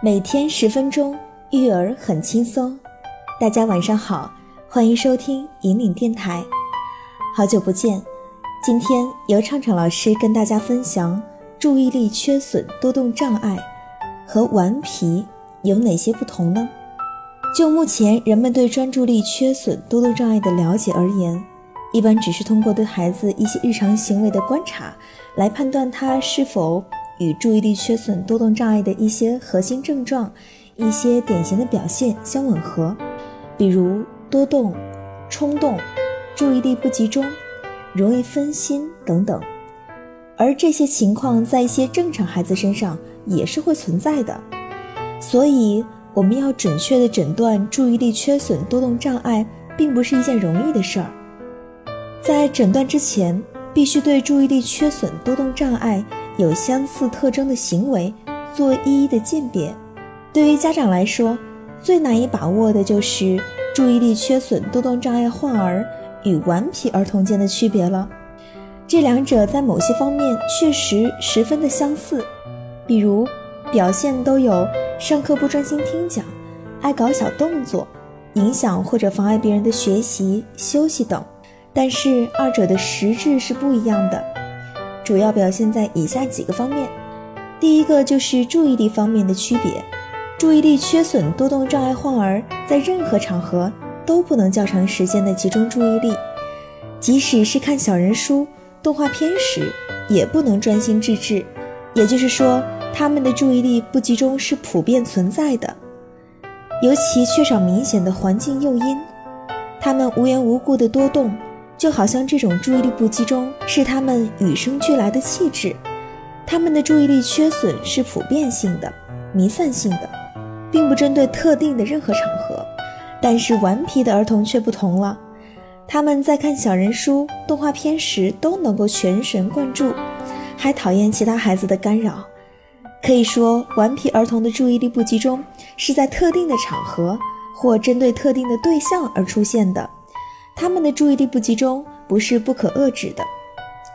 每天十分钟，育儿很轻松。大家晚上好，欢迎收听引领电台。好久不见，今天由畅畅老师跟大家分享注意力缺损多动障碍和顽皮有哪些不同呢？就目前人们对专注力缺损多动障碍的了解而言，一般只是通过对孩子一些日常行为的观察来判断他是否。与注意力缺损多动障碍的一些核心症状、一些典型的表现相吻合，比如多动、冲动、注意力不集中、容易分心等等。而这些情况在一些正常孩子身上也是会存在的，所以我们要准确的诊断注意力缺损多动障碍，并不是一件容易的事儿。在诊断之前，必须对注意力缺损多动障碍。有相似特征的行为做一一的鉴别。对于家长来说，最难以把握的就是注意力缺损多动障碍患儿与顽皮儿童间的区别了。这两者在某些方面确实十分的相似，比如表现都有上课不专心听讲、爱搞小动作、影响或者妨碍别人的学习、休息等。但是二者的实质是不一样的。主要表现在以下几个方面，第一个就是注意力方面的区别。注意力缺损多动障碍患儿在任何场合都不能较长时间的集中注意力，即使是看小人书、动画片时也不能专心致志。也就是说，他们的注意力不集中是普遍存在的，尤其缺少明显的环境诱因，他们无缘无故的多动。就好像这种注意力不集中是他们与生俱来的气质，他们的注意力缺损是普遍性的、弥散性的，并不针对特定的任何场合。但是顽皮的儿童却不同了，他们在看小人书、动画片时都能够全神贯注，还讨厌其他孩子的干扰。可以说，顽皮儿童的注意力不集中是在特定的场合或针对特定的对象而出现的。他们的注意力不集中不是不可遏制的，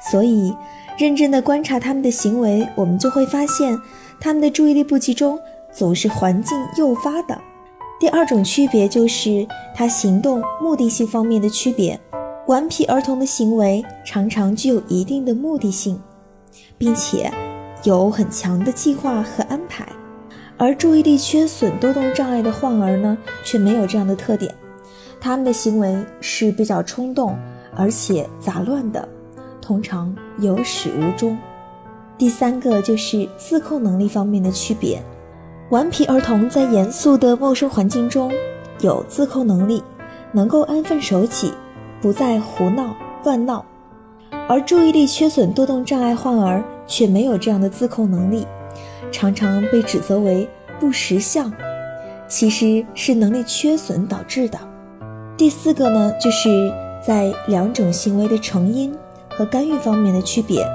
所以认真的观察他们的行为，我们就会发现他们的注意力不集中总是环境诱发的。第二种区别就是他行动目的性方面的区别。顽皮儿童的行为常常具有一定的目的性，并且有很强的计划和安排，而注意力缺损多动障碍的患儿呢，却没有这样的特点。他们的行为是比较冲动，而且杂乱的，通常有始无终。第三个就是自控能力方面的区别，顽皮儿童在严肃的陌生环境中有自控能力，能够安分守己，不再胡闹乱闹；而注意力缺损多动障碍患儿却没有这样的自控能力，常常被指责为不识相，其实是能力缺损导致的。第四个呢，就是在两种行为的成因和干预方面的区别。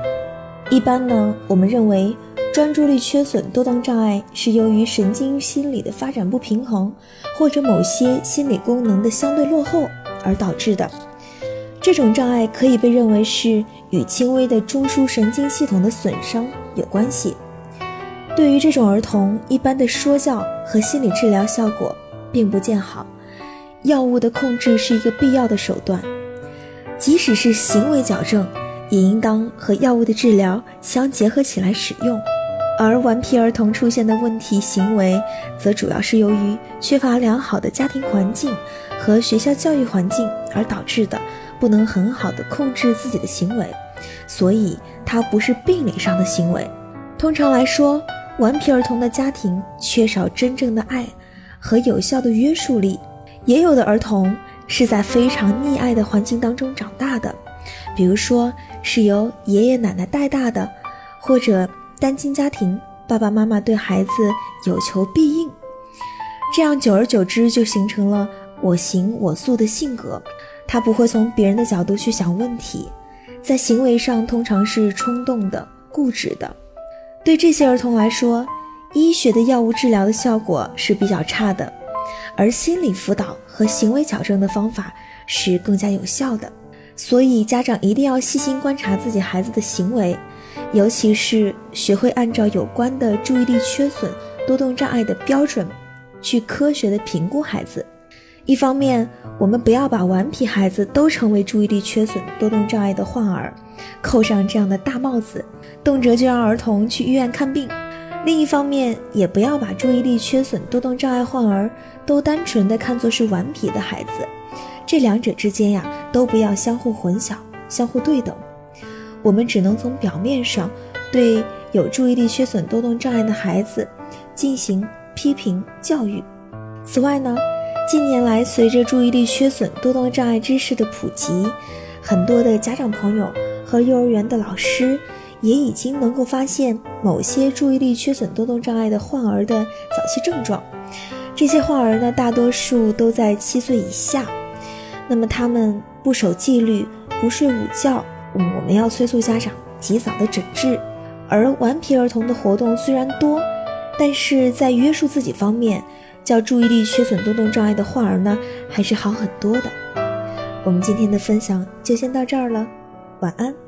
一般呢，我们认为专注力缺损多动障碍是由于神经心理的发展不平衡，或者某些心理功能的相对落后而导致的。这种障碍可以被认为是与轻微的中枢神经系统的损伤有关系。对于这种儿童，一般的说教和心理治疗效果并不见好。药物的控制是一个必要的手段，即使是行为矫正，也应当和药物的治疗相结合起来使用。而顽皮儿童出现的问题行为，则主要是由于缺乏良好的家庭环境和学校教育环境而导致的，不能很好的控制自己的行为，所以它不是病理上的行为。通常来说，顽皮儿童的家庭缺少真正的爱和有效的约束力。也有的儿童是在非常溺爱的环境当中长大的，比如说是由爷爷奶奶带大的，或者单亲家庭，爸爸妈妈对孩子有求必应，这样久而久之就形成了我行我素的性格。他不会从别人的角度去想问题，在行为上通常是冲动的、固执的。对这些儿童来说，医学的药物治疗的效果是比较差的。而心理辅导和行为矫正的方法是更加有效的，所以家长一定要细心观察自己孩子的行为，尤其是学会按照有关的注意力缺损多动障碍的标准去科学的评估孩子。一方面，我们不要把顽皮孩子都成为注意力缺损多动障碍的患儿，扣上这样的大帽子，动辄就让儿童去医院看病；另一方面，也不要把注意力缺损多动障碍患儿都单纯的看作是顽皮的孩子，这两者之间呀，都不要相互混淆、相互对等。我们只能从表面上对有注意力缺损多动障碍的孩子进行批评教育。此外呢，近年来随着注意力缺损多动障碍知识的普及，很多的家长朋友和幼儿园的老师也已经能够发现某些注意力缺损多动障碍的患儿的早期症状。这些患儿呢，大多数都在七岁以下，那么他们不守纪律，不睡午觉。我们要催促家长及早的诊治。而顽皮儿童的活动虽然多，但是在约束自己方面，较注意力缺损多动障碍的患儿呢，还是好很多的。我们今天的分享就先到这儿了，晚安。